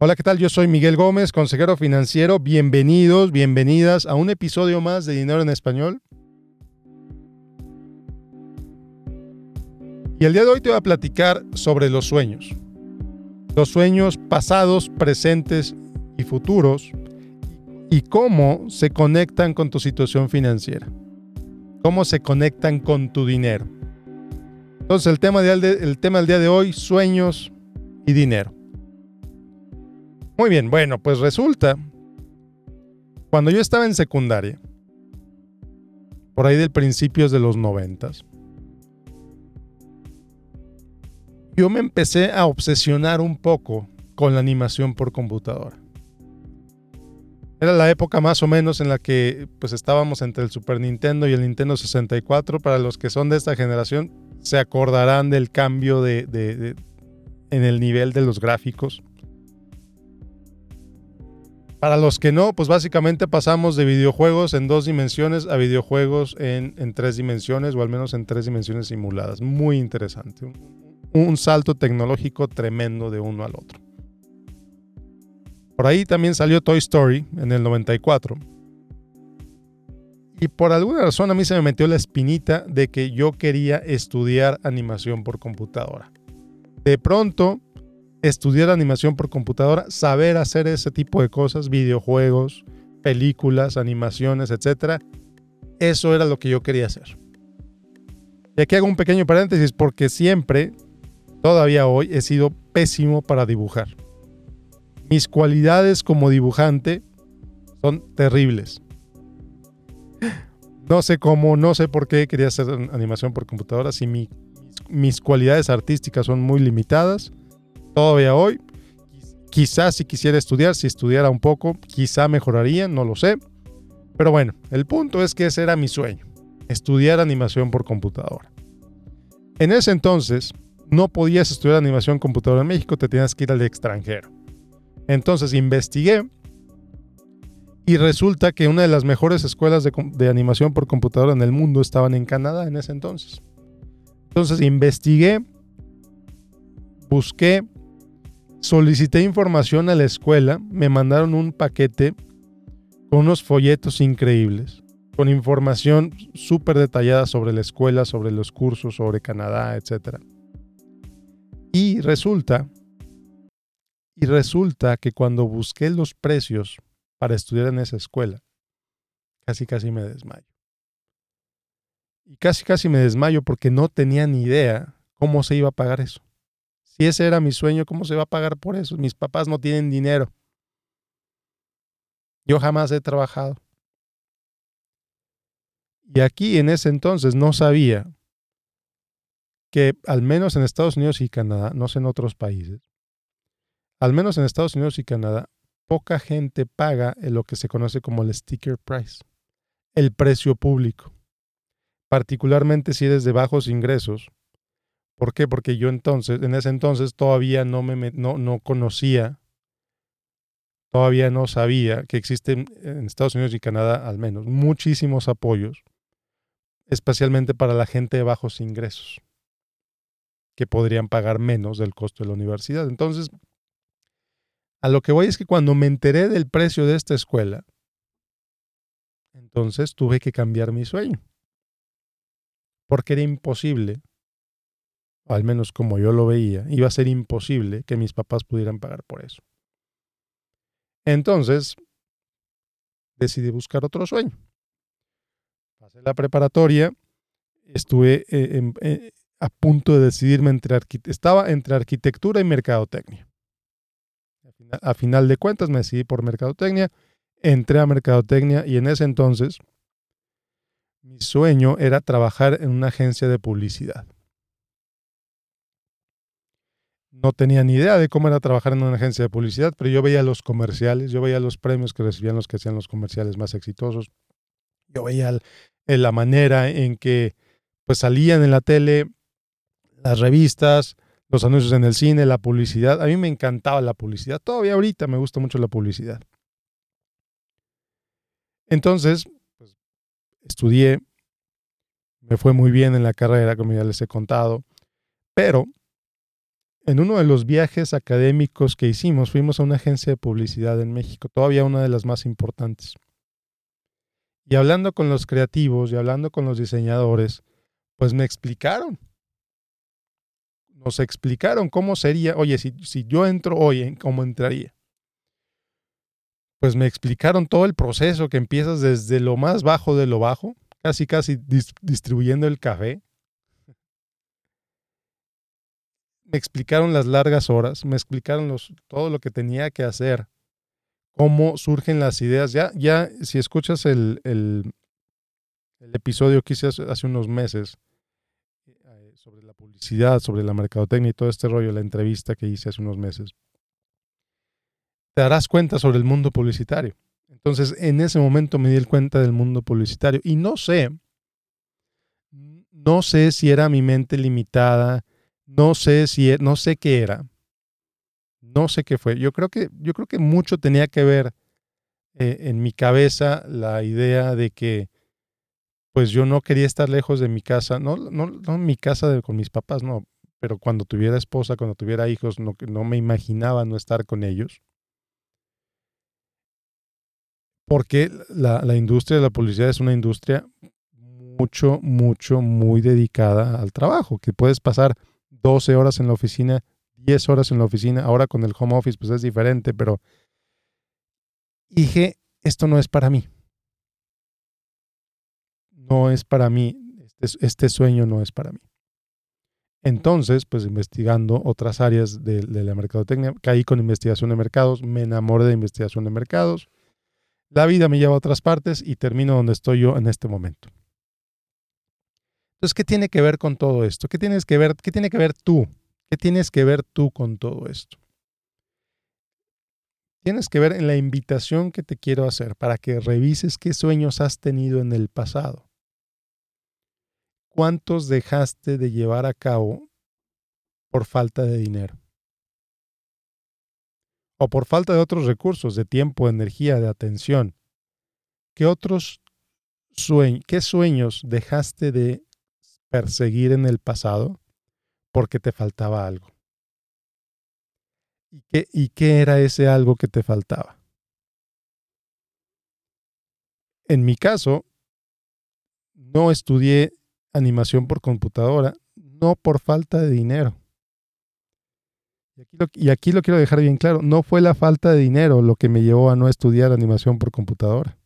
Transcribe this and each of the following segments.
Hola, ¿qué tal? Yo soy Miguel Gómez, consejero financiero. Bienvenidos, bienvenidas a un episodio más de Dinero en Español. Y el día de hoy te voy a platicar sobre los sueños. Los sueños pasados, presentes y futuros y cómo se conectan con tu situación financiera. Cómo se conectan con tu dinero. Entonces el tema, el tema del día de hoy, sueños y dinero. Muy bien, bueno, pues resulta, cuando yo estaba en secundaria, por ahí del principios de los noventas, yo me empecé a obsesionar un poco con la animación por computadora. Era la época más o menos en la que pues estábamos entre el Super Nintendo y el Nintendo 64. Para los que son de esta generación, se acordarán del cambio de en el nivel de los gráficos. Para los que no, pues básicamente pasamos de videojuegos en dos dimensiones a videojuegos en, tres dimensiones o al menos en tres dimensiones simuladas. Muy interesante. Un, salto tecnológico tremendo de uno al otro. Por ahí también salió Toy Story en el 94. Y por alguna razón a mí se me metió la espinita de que yo quería estudiar animación por computadora. De pronto estudiar animación por computadora, saber hacer ese tipo de cosas, videojuegos, películas, animaciones, etc. Eso era lo que yo quería hacer. Y aquí hago un pequeño paréntesis porque siempre, todavía hoy, he sido pésimo para dibujar. Mis cualidades como dibujante son terribles. No sé cómo, no sé por qué quería hacer animación por computadora si mis cualidades artísticas son muy limitadas todavía hoy. Quizás si quisiera estudiar, si estudiara un poco, quizá mejoraría, no lo sé. Pero bueno, el punto es que ese era mi sueño, estudiar animación por computadora. En ese entonces, no podías estudiar animación computadora en México, te tenías que ir al extranjero. Entonces investigué y resulta que una de las mejores escuelas de, de, animación por computadora en el mundo estaban en Canadá en ese entonces. Entonces investigué, busqué Solicité información a la escuela, me mandaron un paquete con unos folletos increíbles, con información súper detallada sobre la escuela, sobre los cursos, sobre Canadá, etc. Y resulta, y resulta que cuando busqué los precios para estudiar en esa escuela, casi casi me desmayo. Y casi casi me desmayo porque no tenía ni idea cómo se iba a pagar eso. Si ese era mi sueño, ¿cómo se va a pagar por eso? Mis papás no tienen dinero. Yo jamás he trabajado. Y aquí en ese entonces no sabía que al menos en Estados Unidos y Canadá, no sé en otros países, al menos en Estados Unidos y Canadá, poca gente paga en lo que se conoce como el sticker price, el precio público. Particularmente si eres de bajos ingresos, ¿Por qué? Porque yo entonces, en ese entonces todavía no me no, no conocía, todavía no sabía que existen en Estados Unidos y Canadá al menos muchísimos apoyos, especialmente para la gente de bajos ingresos, que podrían pagar menos del costo de la universidad. Entonces, a lo que voy es que cuando me enteré del precio de esta escuela, entonces tuve que cambiar mi sueño, porque era imposible al menos como yo lo veía, iba a ser imposible que mis papás pudieran pagar por eso. Entonces, decidí buscar otro sueño. Pasé la preparatoria, estuve eh, eh, a punto de decidirme entre estaba entre arquitectura y mercadotecnia. A final de cuentas me decidí por mercadotecnia, entré a mercadotecnia y en ese entonces mi sueño era trabajar en una agencia de publicidad no tenía ni idea de cómo era trabajar en una agencia de publicidad, pero yo veía los comerciales, yo veía los premios que recibían los que hacían los comerciales más exitosos, yo veía la manera en que pues salían en la tele las revistas, los anuncios en el cine, la publicidad. A mí me encantaba la publicidad, todavía ahorita me gusta mucho la publicidad. Entonces, pues, estudié, me fue muy bien en la carrera, como ya les he contado, pero en uno de los viajes académicos que hicimos, fuimos a una agencia de publicidad en México, todavía una de las más importantes. Y hablando con los creativos y hablando con los diseñadores, pues me explicaron. Nos explicaron cómo sería, oye, si, yo entro hoy, ¿cómo entraría? Pues me explicaron todo el proceso que empiezas desde lo más bajo de lo bajo, casi casi distribuyendo el café, me explicaron las largas horas, me explicaron todo lo que tenía que hacer, cómo surgen las ideas. Ya, ya si escuchas el, el, episodio que hice hace, unos meses eh, sobre la publicidad, sobre la mercadotecnia y todo este rollo, la entrevista que hice hace unos meses, te darás cuenta sobre el mundo publicitario. Entonces, en ese momento me di cuenta del mundo publicitario y no sé, no sé si era mi mente limitada, no sé si, e, no sé qué era. No sé qué fue. Yo creo que, yo creo que mucho tenía que ver eh, en mi cabeza la idea de que pues yo no quería estar lejos de mi casa, no, no, no mi casa con mis papás, no, pero cuando tuviera esposa, cuando tuviera hijos, no, no me imaginaba no estar con ellos. Porque la, la industria de la publicidad es una industria mucho, mucho, muy dedicada al trabajo, que puedes pasar 12 horas en la oficina, 10 horas en la oficina. Ahora con el home office pues es diferente, pero dije, esto no es para mí. No es para mí. Este, este sueño no es para mí. Entonces, pues investigando otras áreas de, de, la mercadotecnia, caí con investigación de mercados, me enamoré de investigación de mercados. La vida me lleva a otras partes y termino donde estoy yo en este momento. Entonces, ¿qué tiene que ver con todo esto? ¿Qué tienes que ver, qué tiene que ver tú? ¿Qué tienes que ver tú con todo esto? Tienes que ver en la invitación que te quiero hacer para que revises qué sueños has tenido en el pasado. ¿Cuántos dejaste de llevar a cabo por falta de dinero? O por falta de otros recursos, de tiempo, de energía, de atención. ¿Qué otros sueños, qué sueños dejaste de perseguir en el pasado porque te faltaba algo. ¿Y qué, ¿Y qué era ese algo que te faltaba? En mi caso, no estudié animación por computadora, no por falta de dinero. Y aquí, lo, y aquí, lo, quiero dejar bien claro, no fue la falta de dinero lo que me llevó a no estudiar animación por computadora.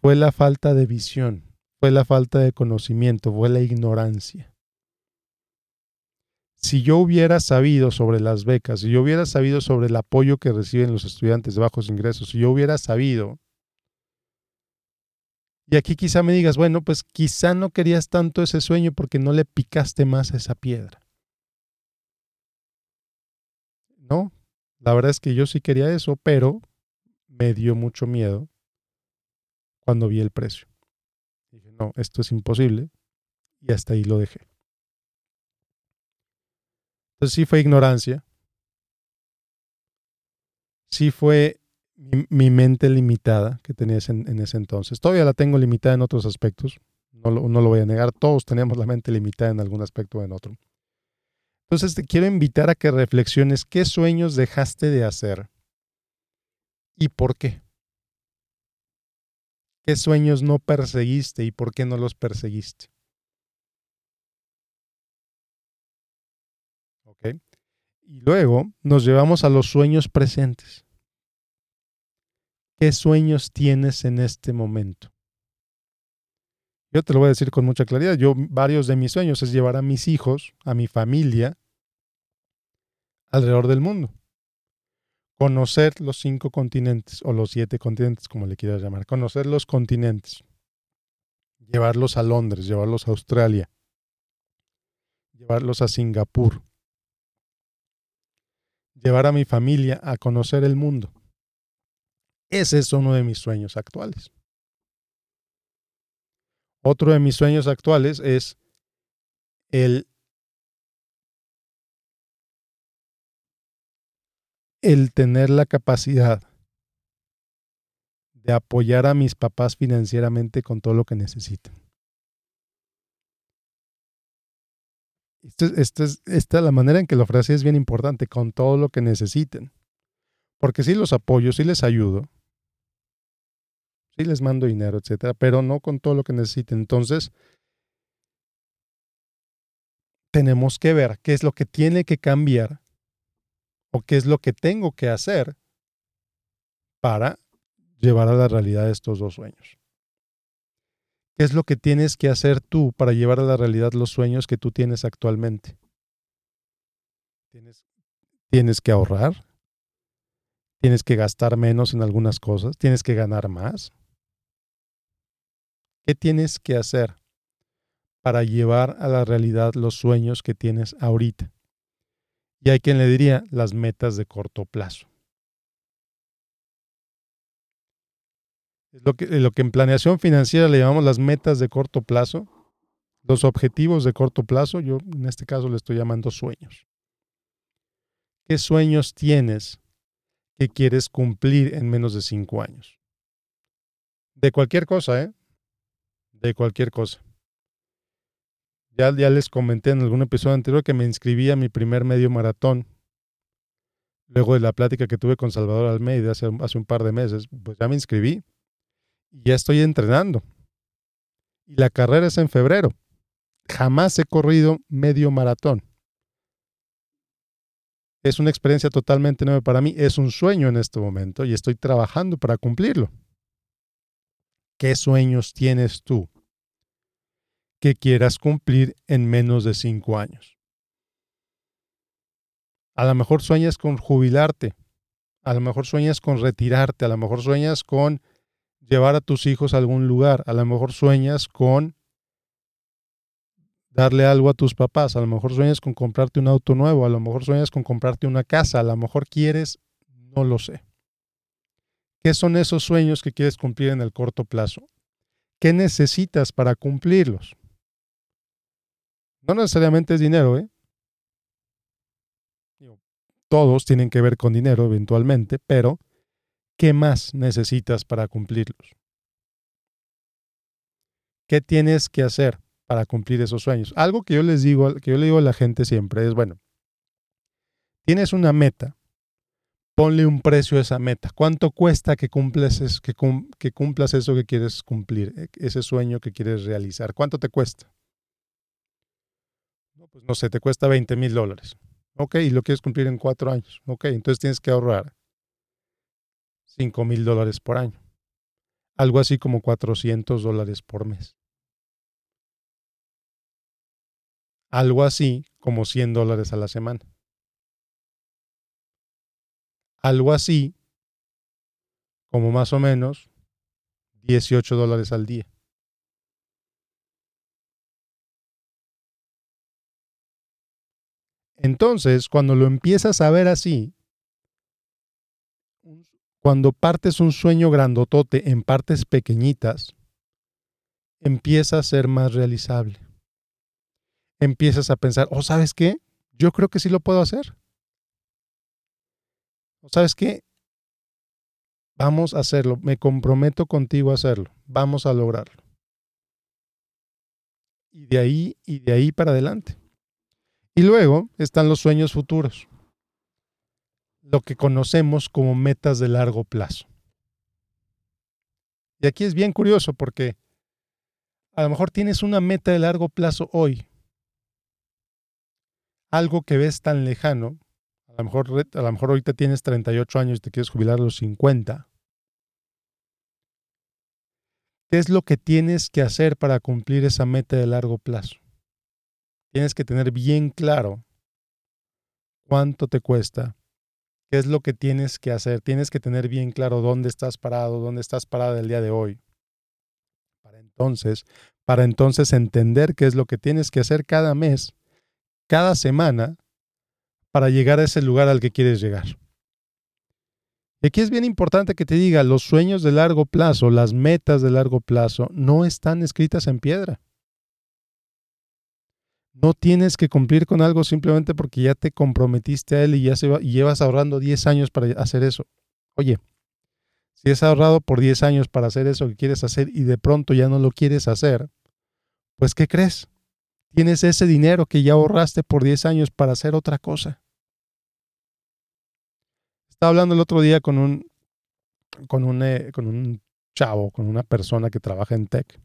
Fue la falta de visión fue la falta de conocimiento, fue la ignorancia. Si yo hubiera sabido sobre las becas, si yo hubiera sabido sobre el apoyo que reciben los estudiantes de bajos ingresos, si yo hubiera sabido, y aquí quizá me digas, bueno, pues quizá no querías tanto ese sueño porque no le picaste más a esa piedra. No, la verdad es que yo sí quería eso, pero me dio mucho miedo cuando vi el precio. Esto es imposible. Y hasta ahí lo dejé. Entonces sí fue ignorancia. Sí fue mi, mente limitada que tenía en, ese entonces. Todavía la tengo limitada en otros aspectos. No lo, no lo voy a negar. Todos tenemos la mente limitada en algún aspecto o en otro. Entonces te quiero invitar a que reflexiones qué sueños dejaste de hacer y por qué. ¿Qué sueños no perseguiste y por qué no los perseguiste? ¿Ok? Y luego nos llevamos a los sueños presentes. ¿Qué sueños tienes en este momento? Yo te lo voy a decir con mucha claridad. Yo, varios de mis sueños es llevar a mis hijos, a mi familia, alrededor del mundo conocer los cinco continentes o los siete continentes, como le quieras llamar, conocer los continentes, llevarlos a Londres, llevarlos a Australia, llevarlos a Singapur, llevar a mi familia a conocer el mundo. Ese es uno de mis sueños actuales. Otro de mis sueños actuales es el el tener la capacidad de apoyar a mis papás financieramente con todo lo que necesitan. esta es la manera en que lo ofrece es bien importante, con todo lo que necesiten. Porque sí los apoyo, sí les ayudo, sí les mando dinero, etcétera, pero no con todo lo que necesiten. Entonces, tenemos que ver qué es lo que tiene que cambiar o qué es lo que tengo que hacer para llevar a la realidad estos dos sueños. ¿Qué es lo que tienes que hacer tú para llevar a la realidad los sueños que tú tienes actualmente? Tienes, tienes que ahorrar, tienes que gastar menos en algunas cosas, tienes que ganar más. ¿Qué tienes que hacer para llevar a la realidad los sueños que tienes ahorita? Y hay quien le diría las metas de corto plazo. lo que, lo que en planeación financiera le llamamos las metas de corto plazo, los objetivos de corto plazo, yo en este caso le estoy llamando sueños. ¿Qué sueños tienes que quieres cumplir en menos de cinco años? De cualquier cosa, ¿eh? De cualquier cosa. Ya, ya les comenté en algún episodio anterior que me inscribí a mi primer medio maratón. Luego de la plática que tuve con Salvador Almeida hace, hace un par de meses, pues ya me inscribí ya estoy entrenando. Y la carrera es en febrero. Jamás he corrido medio maratón. Es una experiencia totalmente nueva para mí. Es un sueño en este momento y estoy trabajando para cumplirlo. ¿Qué sueños tienes tú que quieras cumplir en menos de cinco años? A lo mejor sueñas con jubilarte, a lo mejor sueñas con retirarte, a lo mejor sueñas con llevar a tus hijos a algún lugar. A lo mejor sueñas con darle algo a tus papás, a lo mejor sueñas con comprarte un auto nuevo, a lo mejor sueñas con comprarte una casa, a lo mejor quieres, no lo sé. ¿Qué son esos sueños que quieres cumplir en el corto plazo? ¿Qué necesitas para cumplirlos? No necesariamente es dinero, ¿eh? Todos tienen que ver con dinero eventualmente, pero ¿Qué más necesitas para cumplirlos? ¿Qué tienes que hacer para cumplir esos sueños? Algo que yo les digo, que yo le digo a la gente siempre es, bueno, tienes una meta, ponle un precio a esa meta. ¿Cuánto cuesta que, cumples, que, que cumplas eso que quieres cumplir, e, ese sueño que quieres realizar? ¿Cuánto te cuesta? Pues no sé, te cuesta 20 mil dólares. Ok, y lo quieres cumplir en cuatro años. Ok, entonces tienes que ahorrar 5 mil dólares por año. Algo así como 400 dólares por mes. Algo así como 100 dólares a la semana. Algo así como más o menos 18 dólares al día. Entonces, cuando lo empiezas a ver así, cuando partes un sueño grandotote en partes pequeñitas, empieza a ser más realizable. Empiezas a pensar, oh, ¿sabes qué? Yo creo que sí lo puedo hacer. ¿O sabes qué? Vamos a hacerlo. Me comprometo contigo a hacerlo. Vamos a lograrlo. Y de ahí, y de ahí para adelante. Y luego están los sueños futuros lo que conocemos como metas de largo plazo. Y aquí es bien curioso porque a lo mejor tienes una meta de largo plazo hoy, algo que ves tan lejano, a lo mejor, a lo mejor ahorita tienes 38 años y te quieres jubilar a los 50. ¿Qué es lo que tienes que hacer para cumplir esa meta de largo plazo? Tienes que tener bien claro cuánto te cuesta, ¿Qué es lo que tienes que hacer? Tienes que tener bien claro dónde estás parado, dónde estás parada el día de hoy. Para entonces, para entonces entender qué es lo que tienes que hacer cada mes, cada semana, para llegar a ese lugar al que quieres llegar. Y aquí es bien importante que te diga, los sueños de largo plazo, las metas de largo plazo, no están escritas en piedra. No tienes que cumplir con algo simplemente porque ya te comprometiste a él y ya llevas ahorrando 10 años para hacer eso. Oye, si has ahorrado por 10 años para hacer eso que quieres hacer y de pronto ya no lo quieres hacer, pues ¿qué crees? tienes ese dinero que ya ahorraste por 10 años para hacer otra cosa. Estaba hablando el otro día con un, con un, eh, con un chavo, con una persona que trabaja en tech,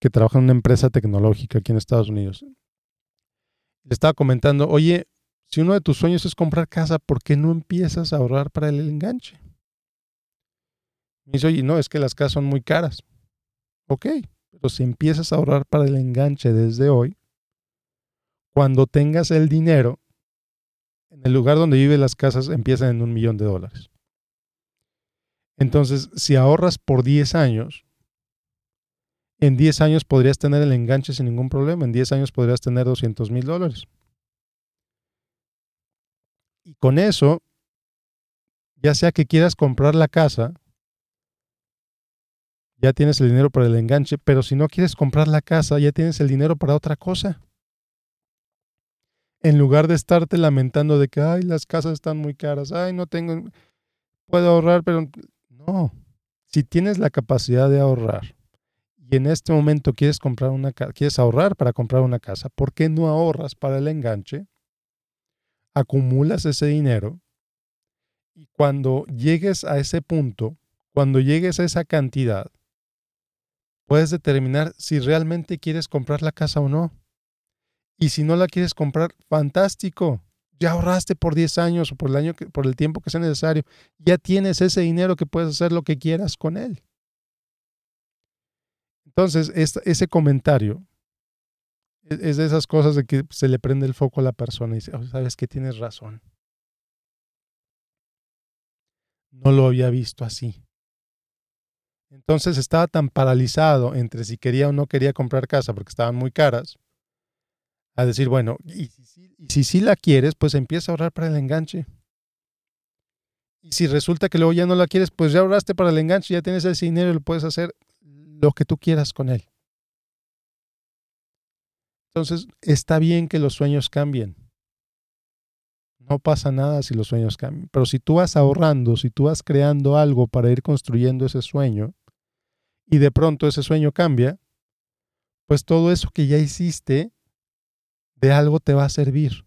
que trabaja en una empresa tecnológica aquí en Estados Unidos. Le estaba comentando, oye, si uno de tus sueños es comprar casa, ¿por qué no empiezas a ahorrar para el enganche? Me dice, oye, no, es que las casas son muy caras. Ok, pero si empiezas a ahorrar para el enganche desde hoy, cuando tengas el dinero, en el lugar donde viven las casas empiezan en un millón de dólares. Entonces, si ahorras por 10 años, en 10 años podrías tener el enganche sin ningún problema. En 10 años podrías tener 200 mil dólares. Y con eso, ya sea que quieras comprar la casa, ya tienes el dinero para el enganche, pero si no quieres comprar la casa, ya tienes el dinero para otra cosa. En lugar de estarte lamentando de que, ay, las casas están muy caras, ay, no tengo, puedo ahorrar, pero no. Si tienes la capacidad de ahorrar y en este momento quieres comprar una quieres ahorrar para comprar una casa, ¿por qué no ahorras para el enganche? Acumulas ese dinero y cuando llegues a ese punto, cuando llegues a esa cantidad, puedes determinar si realmente quieres comprar la casa o no. Y si no la quieres comprar, fantástico. Ya ahorraste por 10 años o por el año por el tiempo que sea necesario. Ya tienes ese dinero que puedes hacer lo que quieras con él. Entonces, ese comentario e, es, de esas cosas de que se le prende el foco a la persona y dice, sabes que tienes razón. No lo había visto así. Entonces estaba tan paralizado entre si quería o no quería comprar casa porque estaban muy caras, a decir, bueno, y si, sí la quieres, pues empieza a ahorrar para el enganche. Y si resulta que luego ya no la quieres, pues ya ahorraste para el enganche, ya tienes ese dinero y lo puedes hacer lo que tú quieras con él. Entonces, está bien que los sueños cambien. No pasa nada si los sueños cambian. Pero si tú vas ahorrando, si tú vas creando algo para ir construyendo ese sueño y de pronto ese sueño cambia, pues todo eso que ya hiciste de algo te va a servir.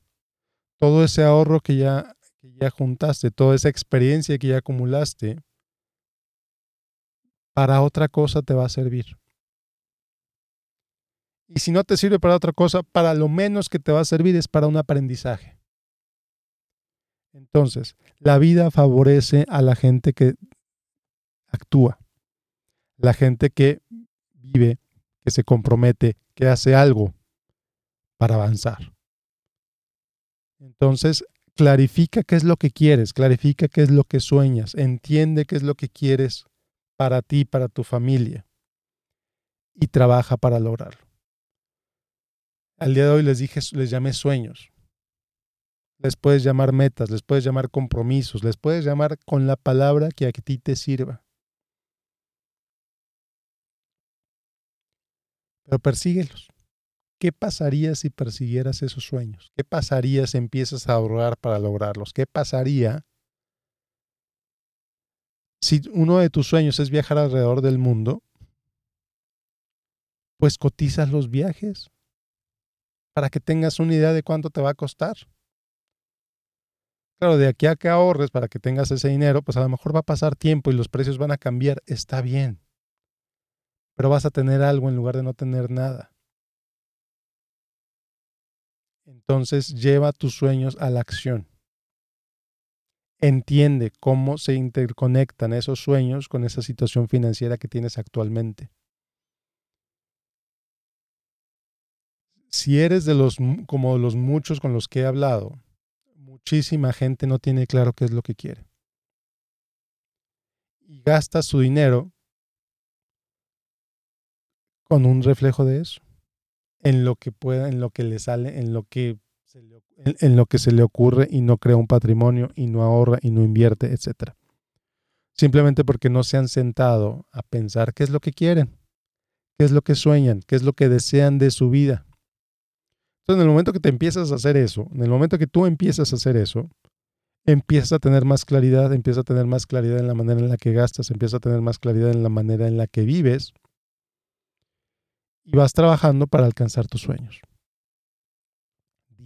Todo ese ahorro que ya, que ya juntaste, toda esa experiencia que ya acumulaste, para otra cosa te va a servir. Y si no te sirve para otra cosa, para lo menos que te va a servir es para un aprendizaje. Entonces, la vida favorece a la gente que actúa, la gente que vive, que se compromete, que hace algo para avanzar. Entonces, clarifica qué es lo que quieres, clarifica qué es lo que sueñas, entiende qué es lo que quieres para ti, para tu familia y trabaja para lograrlo. Al día de hoy les dije, les llamé sueños les puedes llamar metas, les puedes llamar compromisos, les puedes llamar con la palabra que a ti te sirva. Pero persíguelos. ¿Qué pasaría si persiguieras esos sueños? ¿Qué pasaría si empiezas a ahorrar para lograrlos? ¿Qué pasaría si uno de tus sueños es viajar alrededor del mundo? Pues cotizas los viajes para que tengas una idea de cuánto te va a costar. Claro, de aquí a que ahorres para que tengas ese dinero, pues a lo mejor va a pasar tiempo y los precios van a cambiar. Está bien. Pero vas a tener algo en lugar de no tener nada. Entonces lleva tus sueños a la acción. Entiende cómo se interconectan esos sueños con esa situación financiera que tienes actualmente. Si eres de los como los muchos con los que he hablado, muchísima gente no tiene claro qué es lo que quiere. Y gasta su dinero con un reflejo de eso. En lo que pueda, en lo que le sale, en lo que en, lo que se le ocurre y no crea un patrimonio y no ahorra y no invierte, etc. Simplemente porque no se han sentado a pensar qué es lo que quieren, qué es lo que sueñan, qué es lo que desean de su vida en el momento que te empiezas a hacer eso, en el momento que tú empiezas a hacer eso, empiezas a tener más claridad, empiezas a tener más claridad en la manera en la que gastas, empiezas a tener más claridad en la manera en la que vives. y vas trabajando para alcanzar tus sueños.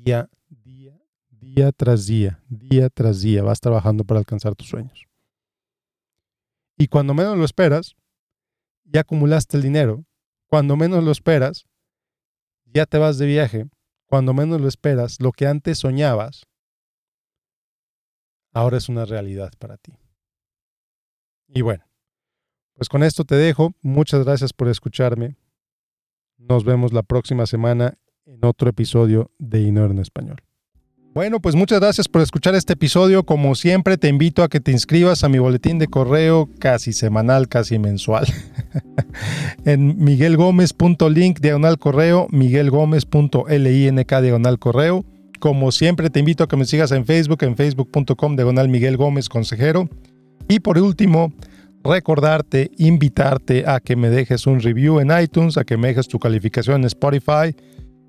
Día, día, día tras día, día tras día vas trabajando para alcanzar tus sueños. Y cuando menos lo esperas, ya acumulaste el dinero. Cuando menos lo esperas, ya te vas de viaje. Cuando menos lo esperas, lo que antes soñabas, ahora es una realidad para ti. Y bueno, pues con esto te dejo. Muchas gracias por escucharme. Nos vemos la próxima semana en otro episodio de Dinero en Español. Bueno, pues muchas gracias por escuchar este episodio. Como siempre, te invito a que te inscribas a mi boletín de correo casi semanal, casi mensual. en miguelgomez.link diagonal correo, miguelgomez.link diagonal correo. Como siempre, te invito a que me sigas en Facebook, en facebook.com diagonal Miguel Gómez Consejero. Y por último, recordarte, invitarte a que me dejes un review en iTunes, a que me dejes tu calificación en Spotify.